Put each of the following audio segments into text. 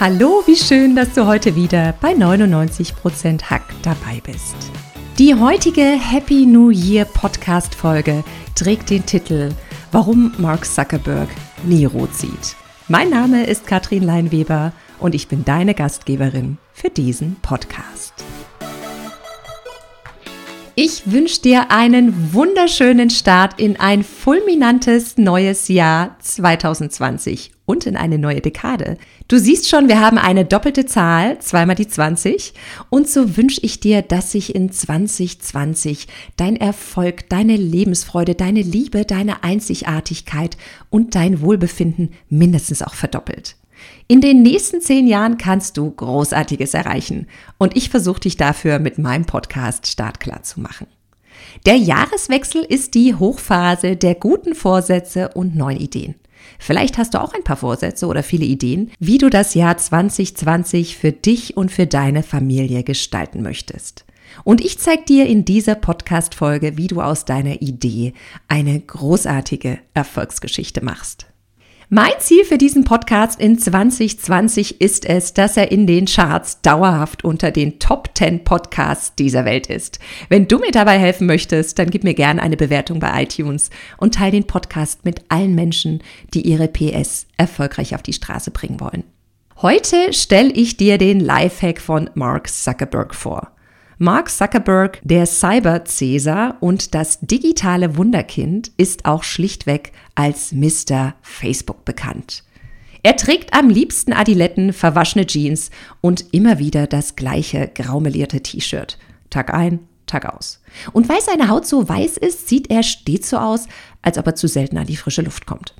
Hallo, wie schön, dass du heute wieder bei 99% Hack dabei bist. Die heutige Happy New Year Podcast Folge trägt den Titel Warum Mark Zuckerberg nie rot sieht. Mein Name ist Katrin Leinweber und ich bin deine Gastgeberin für diesen Podcast. Ich wünsche dir einen wunderschönen Start in ein fulminantes neues Jahr 2020 und in eine neue Dekade. Du siehst schon, wir haben eine doppelte Zahl, zweimal die 20. Und so wünsche ich dir, dass sich in 2020 dein Erfolg, deine Lebensfreude, deine Liebe, deine Einzigartigkeit und dein Wohlbefinden mindestens auch verdoppelt. In den nächsten zehn Jahren kannst du Großartiges erreichen und ich versuche dich dafür mit meinem Podcast startklar zu machen. Der Jahreswechsel ist die Hochphase der guten Vorsätze und neuen Ideen. Vielleicht hast du auch ein paar Vorsätze oder viele Ideen, wie du das Jahr 2020 für dich und für deine Familie gestalten möchtest. Und ich zeige dir in dieser Podcast-Folge, wie du aus deiner Idee eine großartige Erfolgsgeschichte machst. Mein Ziel für diesen Podcast in 2020 ist es, dass er in den Charts dauerhaft unter den Top 10 Podcasts dieser Welt ist. Wenn du mir dabei helfen möchtest, dann gib mir gerne eine Bewertung bei iTunes und teile den Podcast mit allen Menschen, die ihre PS erfolgreich auf die Straße bringen wollen. Heute stelle ich dir den Lifehack von Mark Zuckerberg vor. Mark Zuckerberg, der Cyber-Cäsar und das digitale Wunderkind, ist auch schlichtweg als Mr. Facebook bekannt. Er trägt am liebsten Adiletten, verwaschene Jeans und immer wieder das gleiche graumelierte T-Shirt. Tag ein, Tag aus. Und weil seine Haut so weiß ist, sieht er stets so aus, als ob er zu selten an die frische Luft kommt.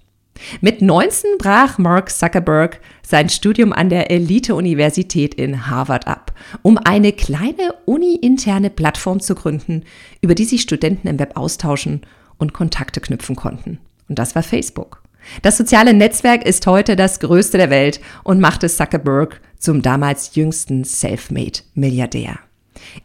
Mit 19 brach Mark Zuckerberg sein Studium an der Elite-Universität in Harvard ab, um eine kleine uni-interne Plattform zu gründen, über die sich Studenten im Web austauschen und Kontakte knüpfen konnten. Und das war Facebook. Das soziale Netzwerk ist heute das größte der Welt und machte Zuckerberg zum damals jüngsten Selfmade-Milliardär.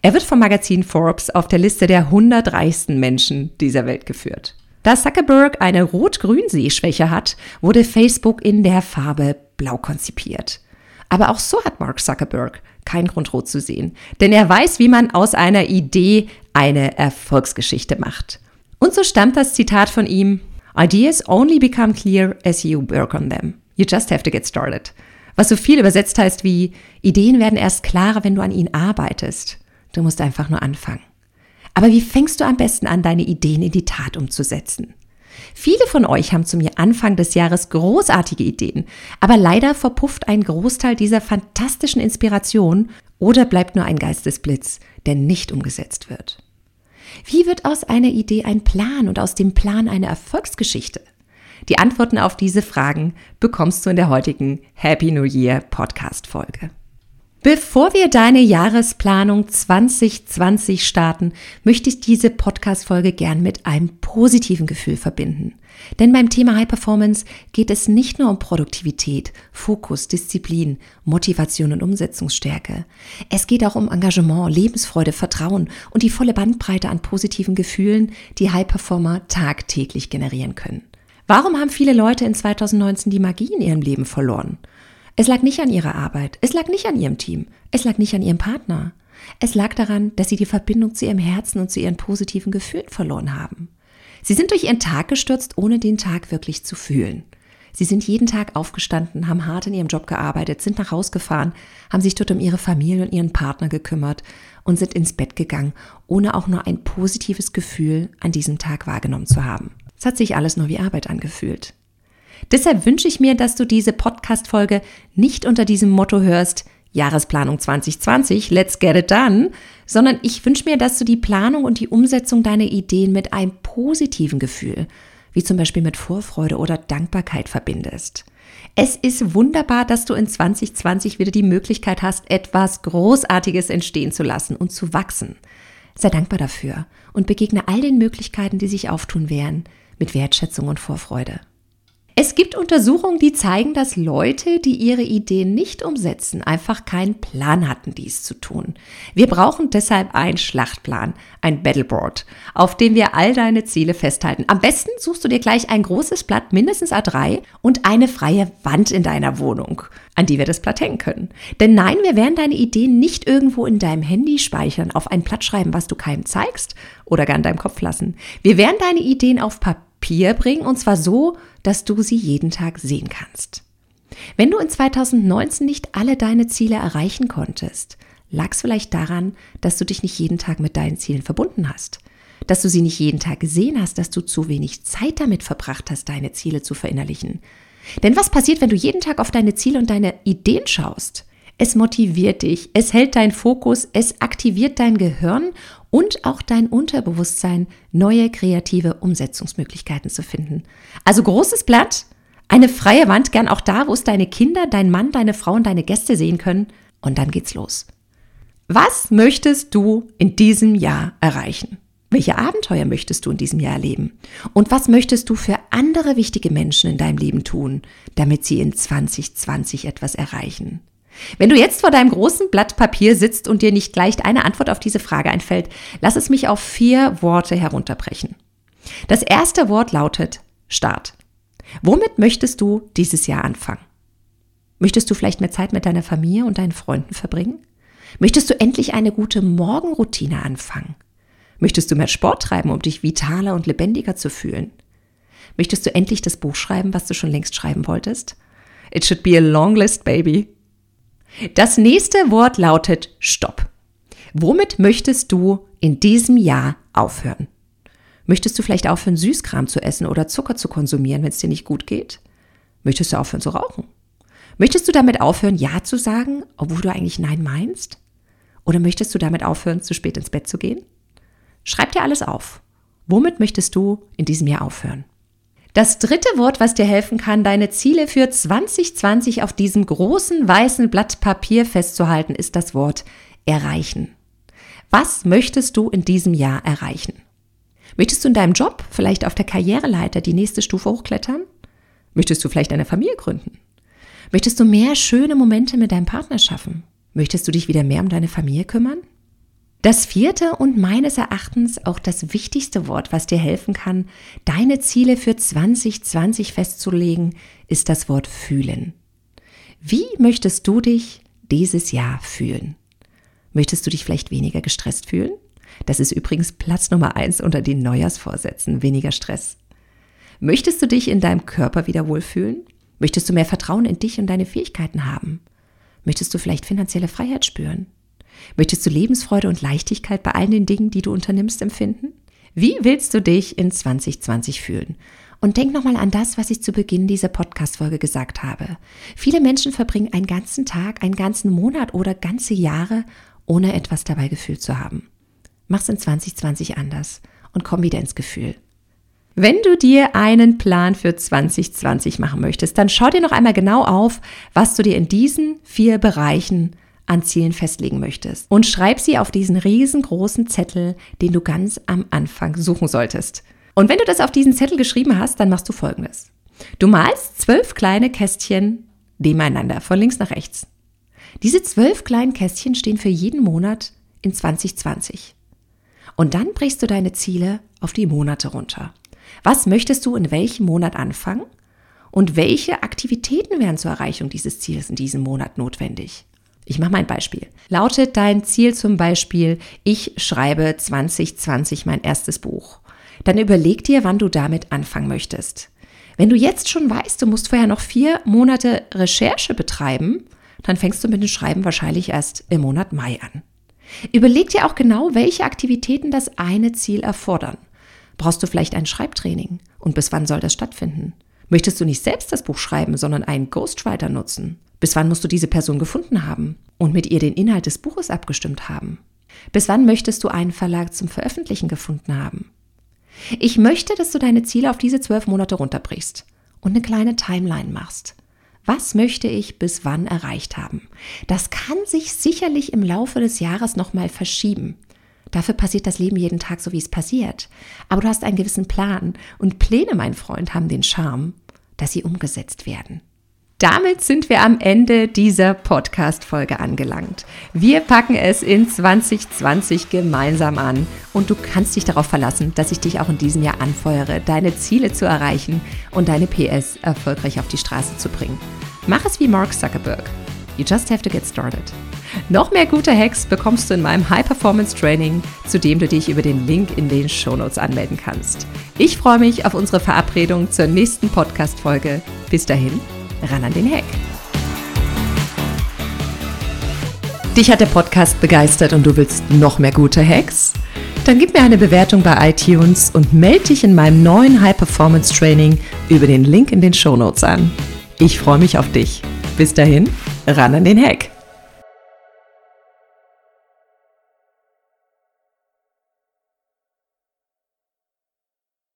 Er wird vom Magazin Forbes auf der Liste der 100 reichsten Menschen dieser Welt geführt. Da Zuckerberg eine Rot-Grün-Sehschwäche hat, wurde Facebook in der Farbe blau konzipiert. Aber auch so hat Mark Zuckerberg keinen Grund rot zu sehen, denn er weiß, wie man aus einer Idee eine Erfolgsgeschichte macht. Und so stammt das Zitat von ihm, Ideas only become clear as you work on them. You just have to get started. Was so viel übersetzt heißt wie, Ideen werden erst klarer, wenn du an ihnen arbeitest. Du musst einfach nur anfangen. Aber wie fängst du am besten an, deine Ideen in die Tat umzusetzen? Viele von euch haben zu mir Anfang des Jahres großartige Ideen, aber leider verpufft ein Großteil dieser fantastischen Inspiration oder bleibt nur ein Geistesblitz, der nicht umgesetzt wird. Wie wird aus einer Idee ein Plan und aus dem Plan eine Erfolgsgeschichte? Die Antworten auf diese Fragen bekommst du in der heutigen Happy New Year Podcast Folge. Bevor wir deine Jahresplanung 2020 starten, möchte ich diese Podcast-Folge gern mit einem positiven Gefühl verbinden. Denn beim Thema High Performance geht es nicht nur um Produktivität, Fokus, Disziplin, Motivation und Umsetzungsstärke. Es geht auch um Engagement, Lebensfreude, Vertrauen und die volle Bandbreite an positiven Gefühlen, die High Performer tagtäglich generieren können. Warum haben viele Leute in 2019 die Magie in ihrem Leben verloren? Es lag nicht an ihrer Arbeit, es lag nicht an ihrem Team, es lag nicht an ihrem Partner. Es lag daran, dass sie die Verbindung zu ihrem Herzen und zu ihren positiven Gefühlen verloren haben. Sie sind durch ihren Tag gestürzt, ohne den Tag wirklich zu fühlen. Sie sind jeden Tag aufgestanden, haben hart in ihrem Job gearbeitet, sind nach Hause gefahren, haben sich dort um ihre Familie und ihren Partner gekümmert und sind ins Bett gegangen, ohne auch nur ein positives Gefühl an diesem Tag wahrgenommen zu haben. Es hat sich alles nur wie Arbeit angefühlt. Deshalb wünsche ich mir, dass du diese Podcast-Folge nicht unter diesem Motto hörst, Jahresplanung 2020, let's get it done, sondern ich wünsche mir, dass du die Planung und die Umsetzung deiner Ideen mit einem positiven Gefühl, wie zum Beispiel mit Vorfreude oder Dankbarkeit verbindest. Es ist wunderbar, dass du in 2020 wieder die Möglichkeit hast, etwas Großartiges entstehen zu lassen und zu wachsen. Sei dankbar dafür und begegne all den Möglichkeiten, die sich auftun werden, mit Wertschätzung und Vorfreude. Es gibt Untersuchungen, die zeigen, dass Leute, die ihre Ideen nicht umsetzen, einfach keinen Plan hatten, dies zu tun. Wir brauchen deshalb einen Schlachtplan, ein Battleboard, auf dem wir all deine Ziele festhalten. Am besten suchst du dir gleich ein großes Blatt, mindestens A3, und eine freie Wand in deiner Wohnung, an die wir das Blatt hängen können. Denn nein, wir werden deine Ideen nicht irgendwo in deinem Handy speichern, auf ein Blatt schreiben, was du keinem zeigst oder gar in deinem Kopf lassen. Wir werden deine Ideen auf Papier Papier bringen und zwar so, dass du sie jeden Tag sehen kannst. Wenn du in 2019 nicht alle deine Ziele erreichen konntest, lag es vielleicht daran, dass du dich nicht jeden Tag mit deinen Zielen verbunden hast, dass du sie nicht jeden Tag gesehen hast, dass du zu wenig Zeit damit verbracht hast, deine Ziele zu verinnerlichen. Denn was passiert, wenn du jeden Tag auf deine Ziele und deine Ideen schaust? Es motiviert dich, es hält deinen Fokus, es aktiviert dein Gehirn und auch dein Unterbewusstsein, neue kreative Umsetzungsmöglichkeiten zu finden. Also großes Blatt, eine freie Wand, gern auch da, wo es deine Kinder, dein Mann, deine Frau und deine Gäste sehen können. Und dann geht's los. Was möchtest du in diesem Jahr erreichen? Welche Abenteuer möchtest du in diesem Jahr erleben? Und was möchtest du für andere wichtige Menschen in deinem Leben tun, damit sie in 2020 etwas erreichen? Wenn du jetzt vor deinem großen Blatt Papier sitzt und dir nicht gleich eine Antwort auf diese Frage einfällt, lass es mich auf vier Worte herunterbrechen. Das erste Wort lautet Start. Womit möchtest du dieses Jahr anfangen? Möchtest du vielleicht mehr Zeit mit deiner Familie und deinen Freunden verbringen? Möchtest du endlich eine gute Morgenroutine anfangen? Möchtest du mehr Sport treiben, um dich vitaler und lebendiger zu fühlen? Möchtest du endlich das Buch schreiben, was du schon längst schreiben wolltest? It should be a long list, baby. Das nächste Wort lautet Stopp. Womit möchtest du in diesem Jahr aufhören? Möchtest du vielleicht aufhören, Süßkram zu essen oder Zucker zu konsumieren, wenn es dir nicht gut geht? Möchtest du aufhören zu rauchen? Möchtest du damit aufhören, Ja zu sagen, obwohl du eigentlich Nein meinst? Oder möchtest du damit aufhören, zu spät ins Bett zu gehen? Schreib dir alles auf. Womit möchtest du in diesem Jahr aufhören? Das dritte Wort, was dir helfen kann, deine Ziele für 2020 auf diesem großen weißen Blatt Papier festzuhalten, ist das Wort erreichen. Was möchtest du in diesem Jahr erreichen? Möchtest du in deinem Job vielleicht auf der Karriereleiter die nächste Stufe hochklettern? Möchtest du vielleicht eine Familie gründen? Möchtest du mehr schöne Momente mit deinem Partner schaffen? Möchtest du dich wieder mehr um deine Familie kümmern? Das vierte und meines Erachtens auch das wichtigste Wort, was dir helfen kann, deine Ziele für 2020 festzulegen, ist das Wort fühlen. Wie möchtest du dich dieses Jahr fühlen? Möchtest du dich vielleicht weniger gestresst fühlen? Das ist übrigens Platz Nummer eins unter den Neujahrsvorsätzen, weniger Stress. Möchtest du dich in deinem Körper wieder wohlfühlen? Möchtest du mehr Vertrauen in dich und deine Fähigkeiten haben? Möchtest du vielleicht finanzielle Freiheit spüren? Möchtest du Lebensfreude und Leichtigkeit bei all den Dingen, die du unternimmst, empfinden? Wie willst du dich in 2020 fühlen? Und denk nochmal an das, was ich zu Beginn dieser Podcast-Folge gesagt habe. Viele Menschen verbringen einen ganzen Tag, einen ganzen Monat oder ganze Jahre, ohne etwas dabei gefühlt zu haben. Mach's in 2020 anders und komm wieder ins Gefühl. Wenn du dir einen Plan für 2020 machen möchtest, dann schau dir noch einmal genau auf, was du dir in diesen vier Bereichen an Zielen festlegen möchtest. Und schreib sie auf diesen riesengroßen Zettel, den du ganz am Anfang suchen solltest. Und wenn du das auf diesen Zettel geschrieben hast, dann machst du folgendes. Du malst zwölf kleine Kästchen nebeneinander, von links nach rechts. Diese zwölf kleinen Kästchen stehen für jeden Monat in 2020. Und dann brichst du deine Ziele auf die Monate runter. Was möchtest du in welchem Monat anfangen? Und welche Aktivitäten wären zur Erreichung dieses Ziels in diesem Monat notwendig? Ich mache mal ein Beispiel. Lautet dein Ziel zum Beispiel, ich schreibe 2020 mein erstes Buch. Dann überleg dir, wann du damit anfangen möchtest. Wenn du jetzt schon weißt, du musst vorher noch vier Monate Recherche betreiben, dann fängst du mit dem Schreiben wahrscheinlich erst im Monat Mai an. Überleg dir auch genau, welche Aktivitäten das eine Ziel erfordern. Brauchst du vielleicht ein Schreibtraining? Und bis wann soll das stattfinden? Möchtest du nicht selbst das Buch schreiben, sondern einen Ghostwriter nutzen? Bis wann musst du diese Person gefunden haben und mit ihr den Inhalt des Buches abgestimmt haben? Bis wann möchtest du einen Verlag zum Veröffentlichen gefunden haben? Ich möchte, dass du deine Ziele auf diese zwölf Monate runterbrichst und eine kleine Timeline machst. Was möchte ich bis wann erreicht haben? Das kann sich sicherlich im Laufe des Jahres nochmal verschieben. Dafür passiert das Leben jeden Tag so, wie es passiert. Aber du hast einen gewissen Plan. Und Pläne, mein Freund, haben den Charme, dass sie umgesetzt werden. Damit sind wir am Ende dieser Podcast-Folge angelangt. Wir packen es in 2020 gemeinsam an und du kannst dich darauf verlassen, dass ich dich auch in diesem Jahr anfeuere, deine Ziele zu erreichen und deine PS erfolgreich auf die Straße zu bringen. Mach es wie Mark Zuckerberg. You just have to get started. Noch mehr gute Hacks bekommst du in meinem High Performance Training, zu dem du dich über den Link in den Shownotes anmelden kannst. Ich freue mich auf unsere Verabredung zur nächsten Podcast-Folge. Bis dahin, ran an den Hack. Dich hat der Podcast begeistert und du willst noch mehr gute Hacks? Dann gib mir eine Bewertung bei iTunes und melde dich in meinem neuen High Performance Training über den Link in den Show Notes an. Ich freue mich auf dich. Bis dahin, ran an den Hack.